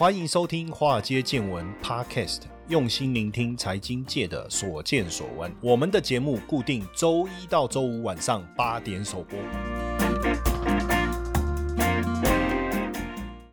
欢迎收听《华尔街见闻》Podcast，用心聆听财经界的所见所闻。我们的节目固定周一到周五晚上八点首播。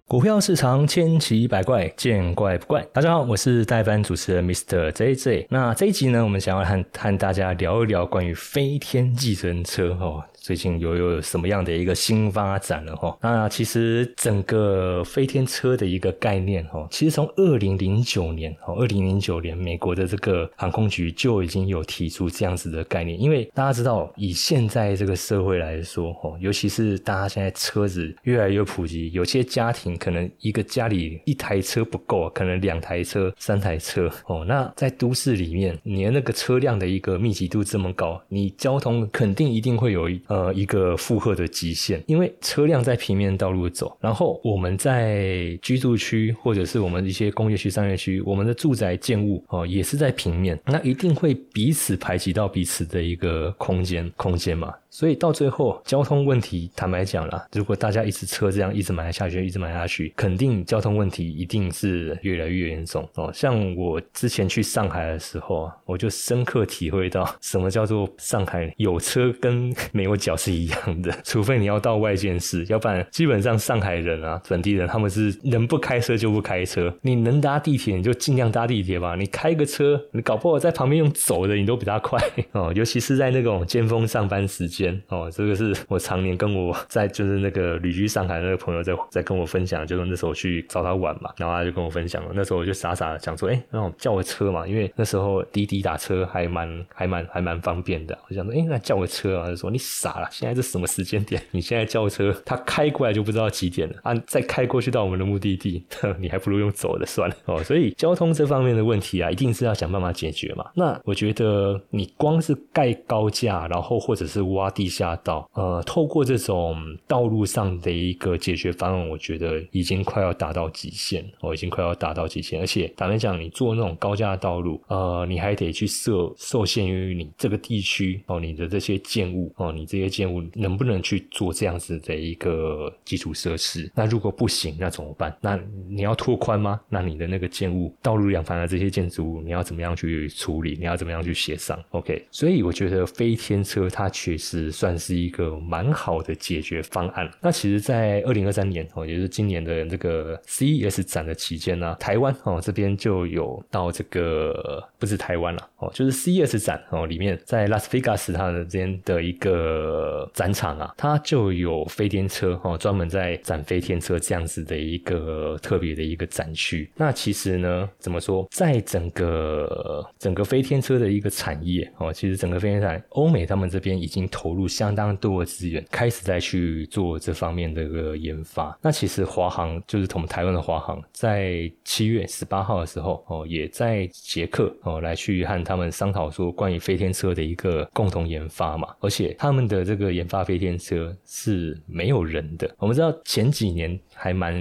股票市场千奇百怪，见怪不怪。大家好，我是代班主持人 Mr. JJ。那这一集呢，我们想要和和大家聊一聊关于飞天计程车哦。最近有有什么样的一个新发展了哈？那其实整个飞天车的一个概念哈，其实从二零零九年哦，二零零九年美国的这个航空局就已经有提出这样子的概念。因为大家知道，以现在这个社会来说哦，尤其是大家现在车子越来越普及，有些家庭可能一个家里一台车不够，可能两台车、三台车哦。那在都市里面，你的那个车辆的一个密集度这么高，你交通肯定一定会有一。呃一个负荷的极限，因为车辆在平面道路走，然后我们在居住区或者是我们一些工业区、商业区，我们的住宅建物哦也是在平面，那一定会彼此排挤到彼此的一个空间空间嘛。所以到最后，交通问题，坦白讲啦，如果大家一直车这样一直买下去，一直买下去，肯定交通问题一定是越来越严重哦。像我之前去上海的时候啊，我就深刻体会到什么叫做上海有车跟没有脚是一样的，除非你要到外县市，要不然基本上上海人啊，本地人他们是能不开车就不开车，你能搭地铁你就尽量搭地铁吧，你开个车，你搞不好在旁边用走的你都比他快哦，尤其是在那种尖峰上班时间。哦，这个是我常年跟我在就是那个旅居上海那个朋友在在跟我分享，就是那时候去找他玩嘛，然后他就跟我分享了。那时候我就傻傻的想说，哎，那我叫个车嘛，因为那时候滴滴打车还蛮还蛮还蛮方便的。我想说，哎，那叫个车啊，就说你傻了，现在是什么时间点？你现在叫车，他开过来就不知道几点了啊，再开过去到我们的目的地，你还不如用走的算了哦。所以交通这方面的问题啊，一定是要想办法解决嘛。那我觉得你光是盖高架，然后或者是挖。地下道，呃，透过这种道路上的一个解决方案，我觉得已经快要达到极限，哦，已经快要达到极限。而且坦白讲，你做那种高架道路，呃，你还得去设受限于你这个地区哦，你的这些建物哦，你这这些建物能不能去做这样子的一个基础设施？那如果不行，那怎么办？那你要拓宽吗？那你的那个建物道路两旁的这些建筑物，你要怎么样去处理？你要怎么样去协商？OK，所以我觉得飞天车它确实。算是一个蛮好的解决方案。那其实，在二零二三年哦，也就是今年的这个 CES 展的期间呢，台湾哦这边就有到这个不是台湾了哦，就是 CES 展哦里面，在拉斯维加斯它的这边的一个呃展场啊，它就有飞天车哦，专门在展飞天车这样子的一个特别的一个展区。那其实呢，怎么说，在整个整个飞天车的一个产业哦，其实整个飞天产欧美他们这边已经投。入相当多的资源，开始在去做这方面的一个研发。那其实华航就是同台湾的华航，在七月十八号的时候哦，也在捷克哦来去和他们商讨说关于飞天车的一个共同研发嘛。而且他们的这个研发飞天车是没有人的。我们知道前几年还蛮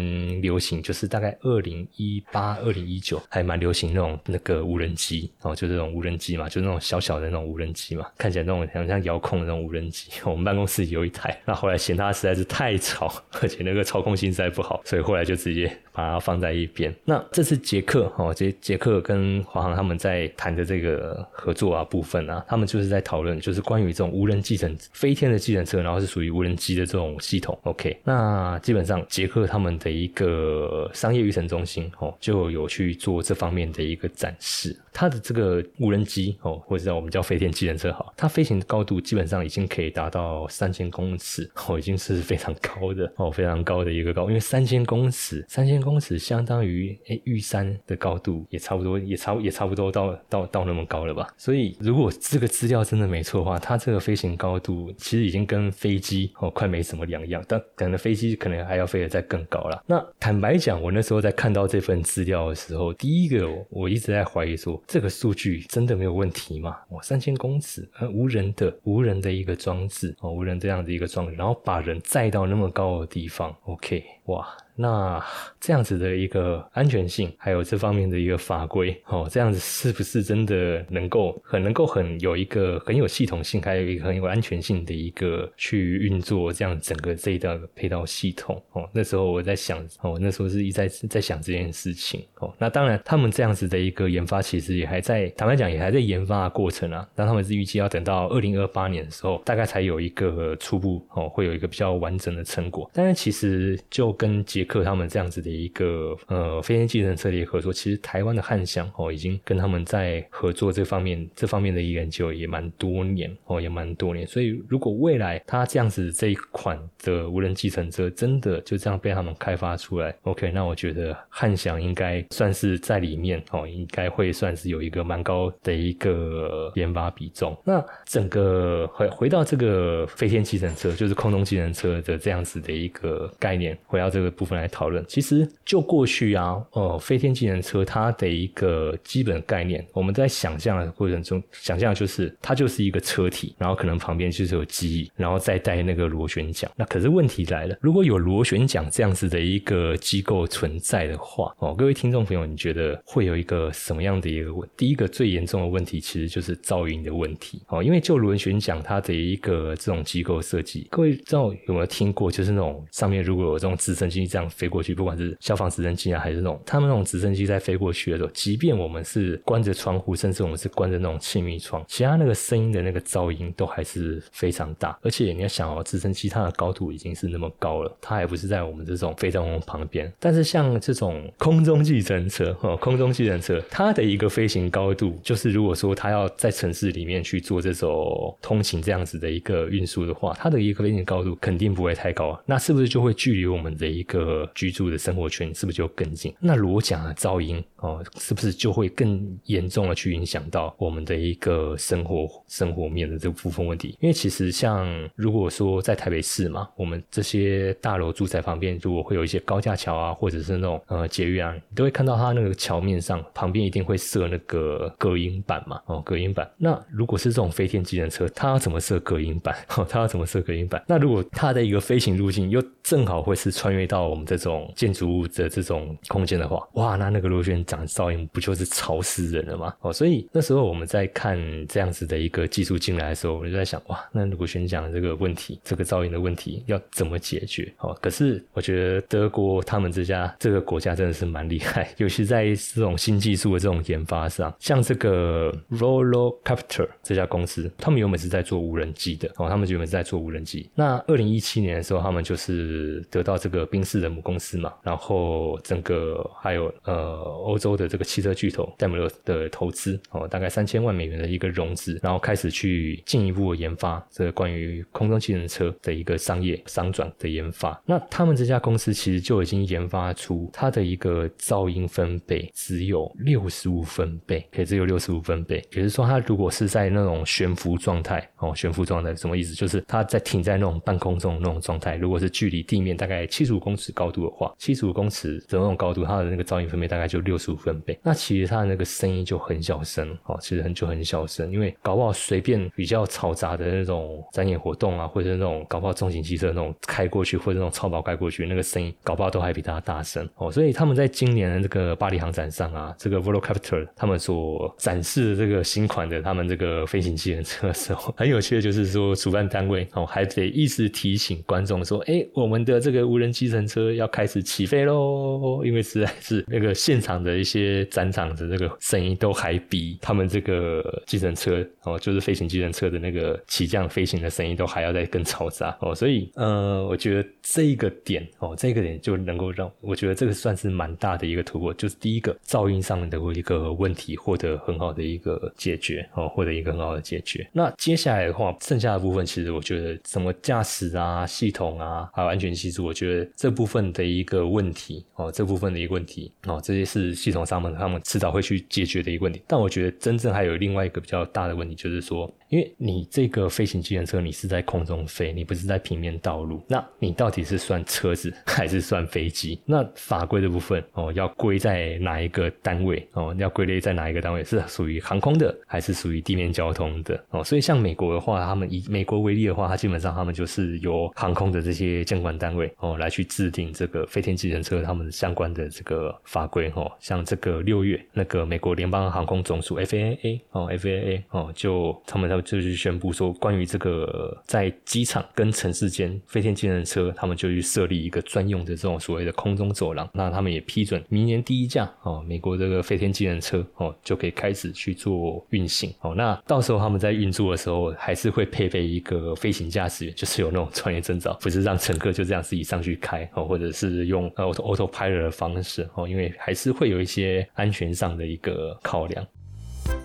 流行，就是大概二零一八、二零一九还蛮流行那种那个无人机哦，就这种无人机嘛，就那种小小的那种无人机嘛，看起来那种像像遥控的那种无人。机，我们办公室有一台，那后来嫌它实在是太吵，而且那个操控性实在不好，所以后来就直接把它放在一边。那这次捷克哦，捷捷克跟华航他们在谈的这个合作啊部分啊，他们就是在讨论，就是关于这种无人计程飞天的计程车，然后是属于无人机的这种系统。OK，那基本上捷克他们的一个商业育成中心哦，就有去做这方面的一个展示。它的这个无人机哦，或者叫我们叫飞天计程车好，它飞行的高度基本上已经。可以达到三千公尺哦，已经是非常高的哦，非常高的一个高，因为三千公尺，三千公尺相当于诶玉山的高度，也差不多，也差也差不多到到到那么高了吧？所以如果这个资料真的没错的话，它这个飞行高度其实已经跟飞机哦快没什么两样，但可能飞机可能还要飞得再更很高了。那坦白讲，我那时候在看到这份资料的时候，第一个我一直在怀疑说，这个数据真的没有问题吗？哇，三千公尺，呃，无人的无人的一个。装置哦，无人这样的一个装置，然后把人载到那么高的地方，OK，哇。那这样子的一个安全性，还有这方面的一个法规，哦，这样子是不是真的能够很能够很有一个很有系统性，还有一个很有安全性的一个去运作这样整个这一道配套系统？哦，那时候我在想，哦，那时候是一在在想这件事情。哦，那当然，他们这样子的一个研发，其实也还在坦白讲，也还在研发的过程啊。但他们是预计要等到二零二八年的时候，大概才有一个初步哦，会有一个比较完整的成果。但是其实就跟捷克他们这样子的一个呃飞天计程车的合作，其实台湾的汉翔哦，已经跟他们在合作这方面这方面的研究也蛮多年哦，也蛮多年。所以如果未来他这样子这一款的无人计程车真的就这样被他们开发出来，OK，那我觉得汉翔应该算是在里面哦，应该会算是有一个蛮高的一个研发比重。那整个回回到这个飞天计程车，就是空中计程车的这样子的一个概念，回到这个部分来讨论。其实就过去啊，哦，飞天计程车它的一个基本概念，我们在想象的过程中，想象就是它就是一个车体，然后可能旁边就是有机翼，然后再带那个螺旋桨。那可是问题来了，如果有螺旋桨这样子的一个机构存在的话，哦，各位听众朋友，你觉得会有一个什么样的一个问？第一个最严重的问题其实就是噪音的问题。哦，因为就螺旋桨它的一个这种机构设计，各位知道有没有听过？就是那种上面如果有这种自直升机这样飞过去，不管是消防直升机啊，还是那种他们那种直升机在飞过去的时候，即便我们是关着窗户，甚至我们是关着那种气密窗，其他那个声音的那个噪音都还是非常大。而且你要想哦，直升机它的高度已经是那么高了，它还不是在我们这种飞在我们旁边。但是像这种空中计程车哦，空中计程车它的一个飞行高度，就是如果说它要在城市里面去做这种通勤这样子的一个运输的话，它的一个飞行高度肯定不会太高啊。那是不是就会距离我们的的一个居住的生活圈是不是就更近？那螺桨的噪音哦，是不是就会更严重的去影响到我们的一个生活生活面的这部分问题？因为其实像如果说在台北市嘛，我们这些大楼住宅旁边，如果会有一些高架桥啊，或者是那种呃捷运啊，你都会看到它那个桥面上旁边一定会设那个隔音板嘛，哦，隔音板。那如果是这种飞天机人车，它要怎么设隔音板？哦，它要怎么设隔音板？那如果它的一个飞行路径又正好会是穿穿越到我们这种建筑物的这种空间的话，哇，那那个螺旋桨噪音不就是吵死人了吗？哦，所以那时候我们在看这样子的一个技术进来的时候，我就在想，哇，那螺旋桨这个问题，这个噪音的问题要怎么解决？哦，可是我觉得德国他们这家这个国家真的是蛮厉害，尤其在这种新技术的这种研发上，像这个 Rollocopter 这家公司，他们原本是在做无人机的，哦，他们原本是在做无人机。那二零一七年的时候，他们就是得到这个宾士的母公司嘛，然后整个还有呃欧洲的这个汽车巨头戴姆勒的投资，哦，大概三千万美元的一个融资，然后开始去进一步的研发这个关于空中汽人车的一个商业商转的研发。那他们这家公司其实就已经研发出它的一个噪音分贝只有六十五分贝，可以只有六十五分贝，也就是说它如果是在那种悬浮状态，哦，悬浮状态什么意思？就是它在停在那种半空中那种状态，如果是距离地面大概七十五公尺高度的话，七十五公尺的那种高度，它的那个噪音分贝大概就六十五分贝。那其实它的那个声音就很小声，哦，其实很就很小声，因为搞不好随便比较嘈杂的那种展演活动啊，或者那种搞不好重型汽车那种开过去，或者那种超跑开过去，那个声音搞不好都还比它大声哦。所以他们在今年的这个巴黎航展上啊，这个 Volocopter 他们所展示的这个新款的他们这个飞行器人车的时候，很有趣的就是说，主办单位哦还得一直提醒观众说，哎，我们的这个无人机程车要开始起飞喽，因为实在是那个现场的一些展场的这个声音都还比他们这个计程车哦，就是飞行计程车的那个起降飞行的声音都还要再更嘈杂哦，所以呃，我觉得这一个点哦，这个点就能够让我觉得这个算是蛮大的一个突破，就是第一个噪音上面的一个问题获得很好的一个解决哦，获得一个很好的解决。那接下来的话，剩下的部分其实我觉得什么驾驶啊、系统啊，还有安全系数，我觉得这部分的一个问题哦，这部分的一个问题哦，这些是系统上面他们迟早会去解决的一个问题。但我觉得真正还有另外一个比较大的问题，就是说。因为你这个飞行机人车，你是在空中飞，你不是在平面道路，那你到底是算车子 还是算飞机？那法规的部分哦，要归在哪一个单位哦？要归类在哪一个单位？是属于航空的，还是属于地面交通的？哦，所以像美国的话，他们以美国为例的话，它基本上他们就是由航空的这些监管单位哦来去制定这个飞天计程车他们相关的这个法规哦，像这个六月那个美国联邦航空总署 FAA 哦 FAA 哦，就他们他们就去宣布说，关于这个在机场跟城市间飞天计程车，他们就去设立一个专用的这种所谓的空中走廊，那他们也批准明年第一架哦，美国这个飞天计程车哦就可以开始去做运行哦，那到时候他们在运作的时候还是会配备一个飞行驾驶员，就是有那种专业证照，不是让乘客就这样自己上去开哦，或者是用 auto auto pilot 的方式哦，因为还是会有一些安全上的一个考量。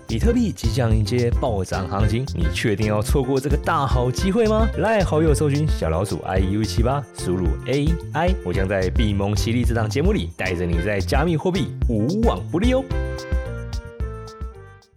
比特币即将迎接暴涨行情，你确定要错过这个大好机会吗？来好友搜寻小老鼠 i u 七八，输入 a i，我将在币蒙犀利这档节目里带着你在加密货币无往不利哦。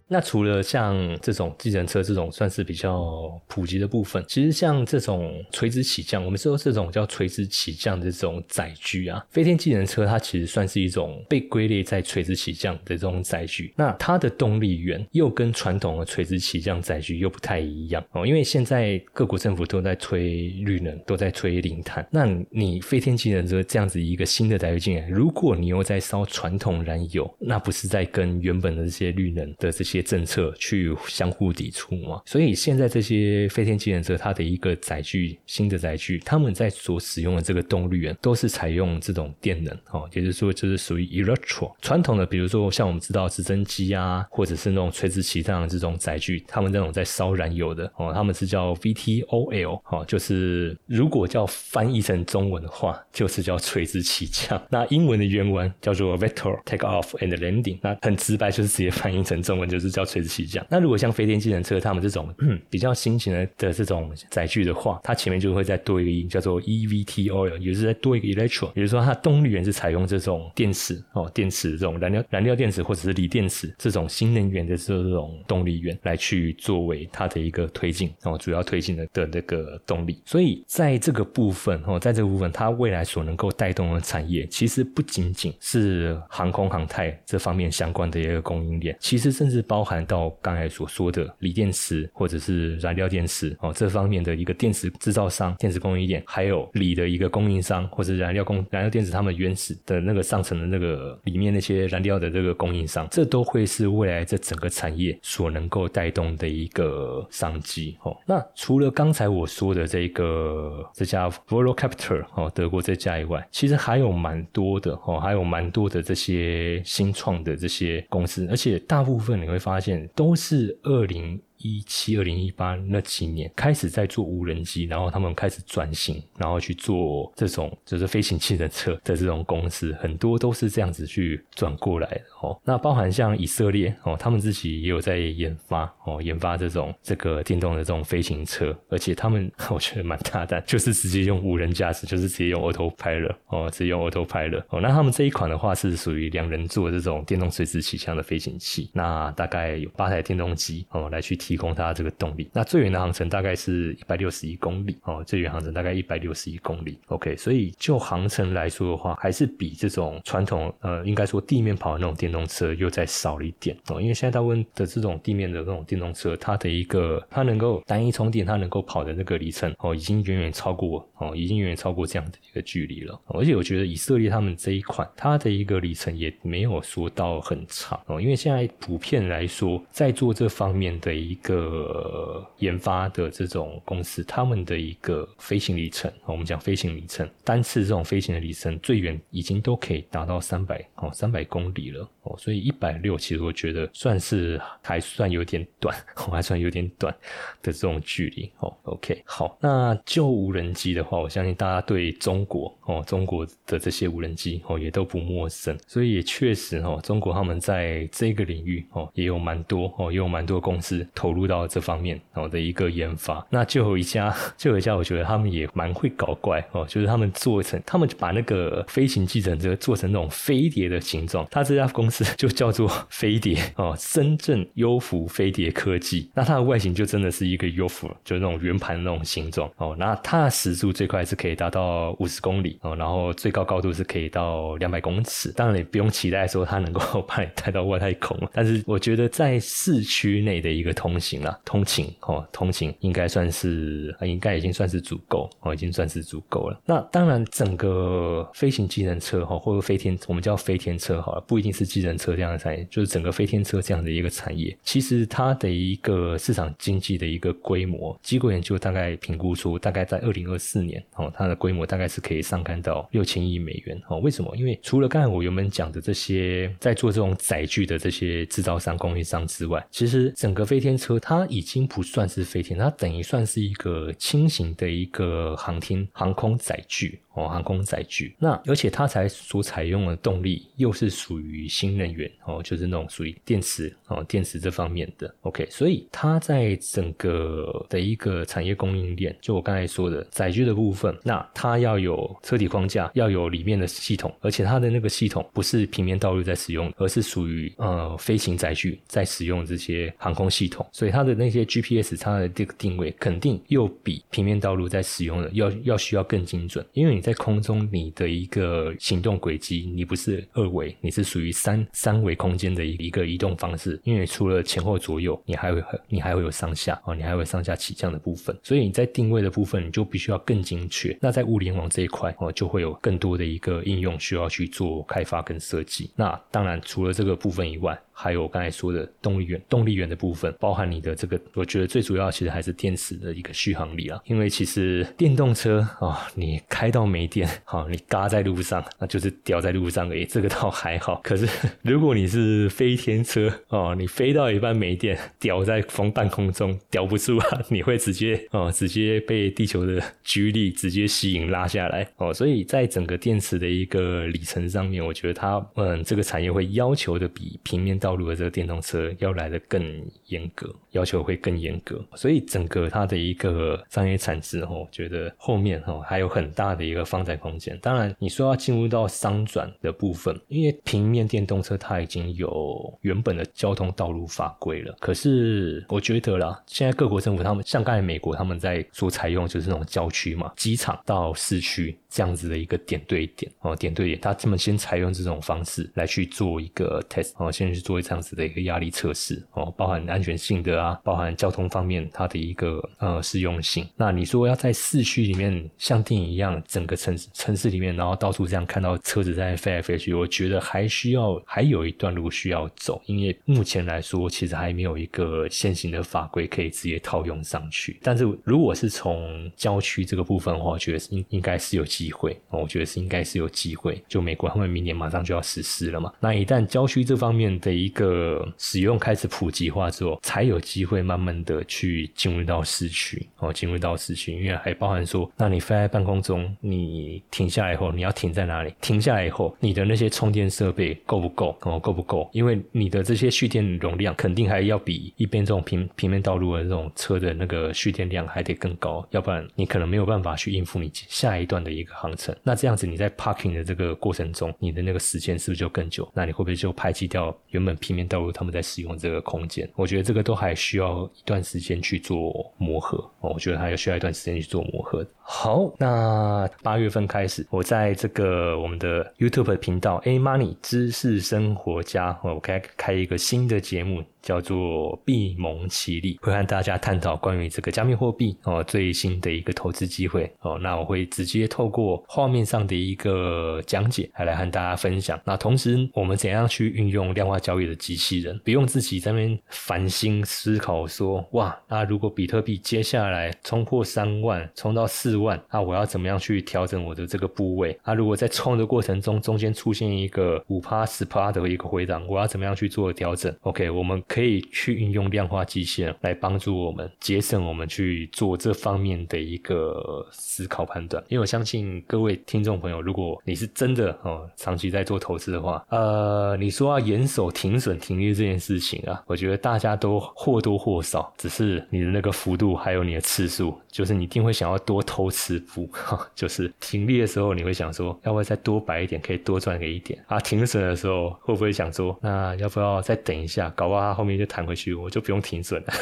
那除了像这种计程车这种算是比较普及的部分，其实像这种垂直起降，我们说这种叫垂直起降的这种载具啊，飞天计程车它其实算是一种被归类在垂直起降的这种载具。那它的动力源又跟传统的垂直起降载具又不太一样哦，因为现在各国政府都在推绿能，都在推零碳。那你飞天计程车这样子一个新的载具进来，如果你又在烧传统燃油，那不是在跟原本的这些绿能的这些政策去相互抵触嘛？所以现在这些飞天机人车，它的一个载具，新的载具，他们在所使用的这个动力源，都是采用这种电能哦，也就是说，就是属于 electro 传统的，比如说像我们知道直升机啊，或者是那种垂直起降的这种载具，他们那种在烧燃油的哦，他们是叫 VTOL 哦，就是如果叫翻译成中文的话，就是叫垂直起降。那英文的原文叫做 vector take off and landing，那很直白，就是直接翻译成中文就是叫垂直起降。那如果像飞天机程车他们这种比较新型的的这种载具的话，它前面就会再多一个音，叫做 eVTOL，也是再多一个 electro，也就是说它动力源是采用这种电池哦，电池这种燃料燃料电池或者是锂电池这种新能源的这种动力源来去作为它的一个推进哦，主要推进的的那个动力。所以在这个部分哦，在这个部分，它未来所能够带动的产业，其实不仅仅是航空航太这方面相关的一个供应链，其实甚至包包含到刚才所说的锂电池或者是燃料电池哦这方面的一个电池制造商、电池供应链，还有锂的一个供应商或者燃料供燃料电池他们原始的那个上层的那个里面那些燃料的这个供应商，这都会是未来这整个产业所能够带动的一个商机哦。那除了刚才我说的这个这家 Volocopter 哦德国这家以外，其实还有蛮多的哦，还有蛮多的这些新创的这些公司，而且大部分你会发现都是二零。一七二零一八那几年开始在做无人机，然后他们开始转型，然后去做这种就是飞行器的车的这种公司，很多都是这样子去转过来的哦。那包含像以色列哦，他们自己也有在研发哦，研发这种这个电动的这种飞行车，而且他们 我觉得蛮大胆，就是直接用无人驾驶，就是直接用 auto pilot 哦，直接用 auto pilot 哦。那他们这一款的话是属于两人座这种电动垂直起降的飞行器，那大概有八台电动机哦来去。提供它这个动力，那最远的航程大概是一百六十一公里哦，最远航程大概一百六十一公里。OK，所以就航程来说的话，还是比这种传统呃，应该说地面跑的那种电动车又再少了一点哦。因为现在大部分的这种地面的那种电动车，它的一个它能够单一充电，它能够跑的那个里程哦，已经远远超过哦，已经远远超过这样的一个距离了。而且我觉得以色列他们这一款，它的一个里程也没有说到很长哦，因为现在普遍来说，在做这方面的一一一个研发的这种公司，他们的一个飞行里程，我们讲飞行里程，单次这种飞行的里程最远已经都可以达到三百哦，三百公里了哦，所以一百六其实我觉得算是还算有点短，我 还算有点短的这种距离哦。OK，好，那就无人机的话，我相信大家对中国哦，中国的这些无人机哦也都不陌生，所以也确实哦，中国他们在这个领域哦也有蛮多哦，也有蛮多公司。投投入到这方面哦的一个研发，那就有一家，就有一家，我觉得他们也蛮会搞怪哦，就是他们做成，他们把那个飞行计程车做成那种飞碟的形状，他这家公司就叫做飞碟哦，深圳优福飞碟科技，那它的外形就真的是一个优福，就那种圆盘那种形状哦，那它的时速最快是可以达到五十公里哦，然后最高高度是可以到两百公尺，当然也不用期待说它能够 把你带到外太空，但是我觉得在市区内的一个通。行了，通勤哦，通勤应该算是应该已经算是足够哦，已经算是足够了。那当然，整个飞行机人车哈，或者飞天，我们叫飞天车好了，不一定是机人车这样的产业，就是整个飞天车这样的一个产业，其实它的一个市场经济的一个规模，机构研究大概评估出，大概在二零二四年哦，它的规模大概是可以上看到六千亿美元哦。为什么？因为除了刚才我原本讲的这些在做这种载具的这些制造商、供应商之外，其实整个飞天车它已经不算是飞天，它等于算是一个轻型的一个航天航空载具。哦，航空载具，那而且它才所采用的动力又是属于新能源哦，就是那种属于电池哦，电池这方面的。OK，所以它在整个的一个产业供应链，就我刚才说的载具的部分，那它要有车体框架，要有里面的系统，而且它的那个系统不是平面道路在使用，而是属于呃飞行载具在使用这些航空系统，所以它的那些 GPS 它的这个定位肯定又比平面道路在使用的要要需要更精准，因为你。在空中，你的一个行动轨迹，你不是二维，你是属于三三维空间的一一个移动方式。因为除了前后左右，你还会你还会有上下哦，你还会上下起降的部分。所以你在定位的部分，你就必须要更精确。那在物联网这一块哦，就会有更多的一个应用需要去做开发跟设计。那当然，除了这个部分以外，还有我刚才说的动力源，动力源的部分，包含你的这个，我觉得最主要其实还是电池的一个续航力啊。因为其实电动车啊，你开到没电，好，你嘎在路上，那就是掉在路上而已，这个倒还好。可是如果你是飞天车哦，你飞到一半没电，掉在风半空中，掉不住啊，你会直接哦，直接被地球的居力直接吸引拉下来哦。所以在整个电池的一个里程上面，我觉得它嗯，这个产业会要求的比平面道路的这个电动车要来的更严格，要求会更严格，所以整个它的一个商业产值，我觉得后面哈还有很大的一个发展空间。当然，你说要进入到商转的部分，因为平面电动车它已经有原本的交通道路法规了。可是我觉得啦，现在各国政府他们像刚才美国他们在所采用就是那种郊区嘛，机场到市区这样子的一个点对点哦，点对点，他这么先采用这种方式来去做一个 test 哦，先去做。这样子的一个压力测试哦，包含安全性的啊，包含交通方面它的一个呃适用性。那你说要在市区里面像电影一样，整个城市城市里面，然后到处这样看到车子在飞来飞去，我觉得还需要还有一段路需要走，因为目前来说其实还没有一个现行的法规可以直接套用上去。但是如果是从郊区这个部分的话，我觉得应应该是有机会，我觉得是应该是有机会。就美国他们明年马上就要实施了嘛，那一旦郊区这方面的一个使用开始普及化之后，才有机会慢慢的去进入到市区哦，进入到市区，因为还包含说，那你飞在半空中，你停下来以后，你要停在哪里？停下来以后，你的那些充电设备够不够？哦，够不够？因为你的这些蓄电容量肯定还要比一边这种平平面道路的这种车的那个蓄电量还得更高，要不然你可能没有办法去应付你下一段的一个航程。那这样子你在 parking 的这个过程中，你的那个时间是不是就更久？那你会不会就排挤掉原本？平面道路，他们在使用这个空间，我觉得这个都还需要一段时间去做磨合哦。我觉得还要需要一段时间去做磨合。好，那八月份开始，我在这个我们的 YouTube 频道 A Money 知识生活家，我开开一个新的节目。叫做闭蒙奇力，会和大家探讨关于这个加密货币哦最新的一个投资机会哦。那我会直接透过画面上的一个讲解，来来和大家分享。那同时，我们怎样去运用量化交易的机器人，不用自己在那边烦心思考说，哇，那如果比特币接下来冲破三万，冲到四万，那我要怎么样去调整我的这个部位？啊，如果在冲的过程中，中间出现一个五趴十趴的一个回档，我要怎么样去做调整？OK，我们。可以去运用量化机器人来帮助我们节省我们去做这方面的一个思考判断，因为我相信各位听众朋友，如果你是真的哦长期在做投资的话，呃，你说要严守停损停利这件事情啊，我觉得大家都或多或少，只是你的那个幅度还有你的次数，就是你一定会想要多偷吃步，就是停利的时候你会想说，要不要再多摆一点，可以多赚个一点啊？停损的时候会不会想说，那要不要再等一下，搞不好后。后面就弹回去，我就不用停损了。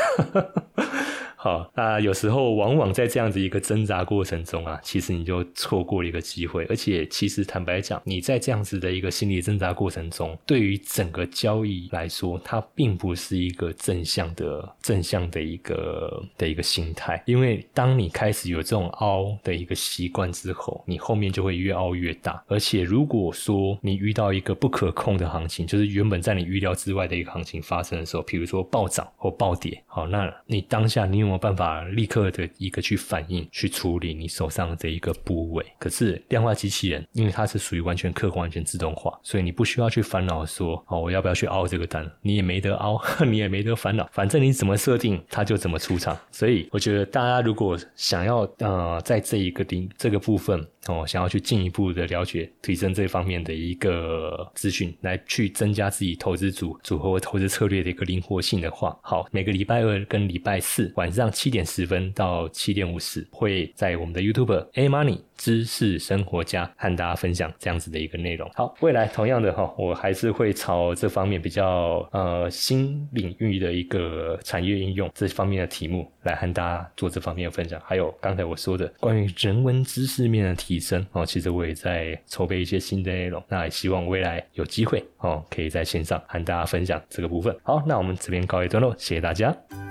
好，那有时候往往在这样子一个挣扎过程中啊，其实你就错过了一个机会。而且，其实坦白讲，你在这样子的一个心理挣扎过程中，对于整个交易来说，它并不是一个正向的、正向的一个的一个心态。因为当你开始有这种凹的一个习惯之后，你后面就会越凹越大。而且，如果说你遇到一个不可控的行情，就是原本在你预料之外的一个行情发生的时候，比如说暴涨或暴跌，好，那你当下你有有办法立刻的一个去反应、去处理你手上的这一个部位？可是量化机器人，因为它是属于完全客观、完全自动化，所以你不需要去烦恼说，哦，我要不要去凹这个单？你也没得凹，你也没得烦恼，反正你怎么设定，它就怎么出场。所以我觉得大家如果想要呃，在这一个顶这个部分。哦，想要去进一步的了解、提升这方面的一个资讯，来去增加自己投资组组合投资策略的一个灵活性的话，好，每个礼拜二跟礼拜四晚上七点十分到七点五十，会在我们的 YouTube A Money 知识生活家和大家分享这样子的一个内容。好，未来同样的哈，我还是会朝这方面比较呃新领域的一个产业应用这方面的题目来和大家做这方面的分享。还有刚才我说的关于人文知识面的。提升哦，其实我也在筹备一些新的内容，那也希望未来有机会哦，可以在线上和大家分享这个部分。好，那我们这边告一段落，谢谢大家。